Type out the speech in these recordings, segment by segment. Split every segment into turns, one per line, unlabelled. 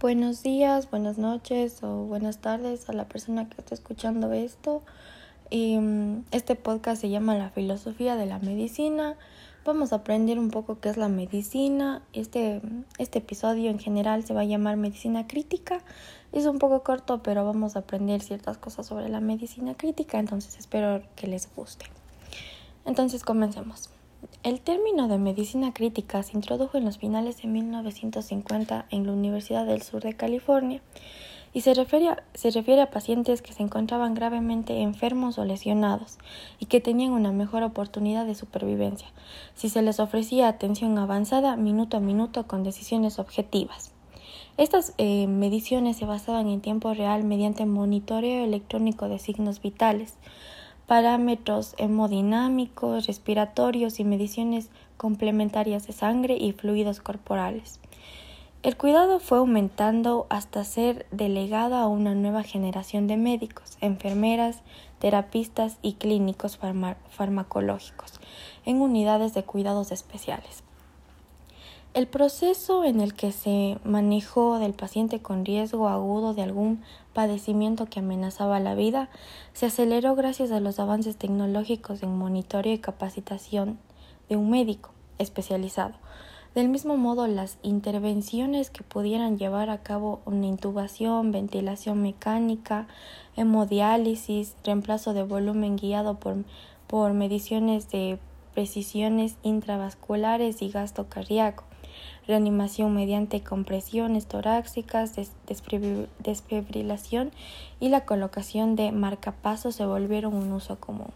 Buenos días, buenas noches o buenas tardes a la persona que está escuchando esto. Mm, este podcast se llama La filosofía de la medicina. Vamos a aprender un poco qué es la medicina. Este, este episodio en general se va a llamar medicina crítica. Es un poco corto, pero vamos a aprender ciertas cosas sobre la medicina crítica, entonces espero que les guste. Entonces comencemos. El término de medicina crítica se introdujo en los finales de 1950 en la Universidad del Sur de California y se refiere, a, pacientes que se encontraban gravemente enfermos o lesionados y que tenían una mejor oportunidad de supervivencia si se les ofrecía atención avanzada minuto a minuto con decisiones objetivas. Estas eh, mediciones se basaban en tiempo real mediante monitoreo electrónico de signos vitales, parámetros hemodinámicos, respiratorios y mediciones complementarias de sangre y fluidos corporales. El cuidado fue aumentando hasta ser delegado a una nueva generación de médicos, enfermeras, terapistas y clínicos farmacológicos en unidades de cuidados especiales. El proceso en el que se manejó del paciente con riesgo agudo de algún padecimiento que amenazaba la vida se aceleró gracias a los avances tecnológicos en monitoreo y capacitación de un médico especializado. Del mismo modo, las intervenciones que pudieran llevar a cabo una intubación, ventilación mecánica, hemodiálisis, reemplazo de volumen guiado por, por mediciones de precisiones intravasculares y gasto cardíaco, reanimación mediante compresiones torácicas, desfibrilación y la colocación de marcapasos se volvieron un uso común.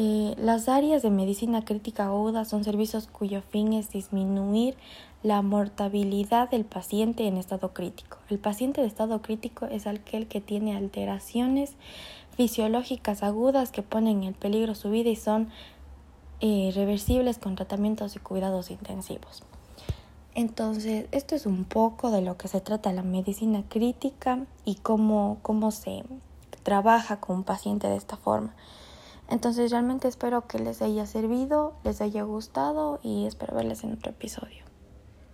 Eh, las áreas de medicina crítica aguda son servicios cuyo fin es disminuir la mortalidad del paciente en estado crítico. El paciente de estado crítico es aquel que tiene alteraciones fisiológicas agudas que ponen en peligro su vida y son eh, reversibles con tratamientos y cuidados intensivos. Entonces, esto es un poco de lo que se trata la medicina crítica y cómo, cómo se trabaja con un paciente de esta forma. Entonces, realmente espero que les haya servido, les haya gustado y espero verles en otro episodio.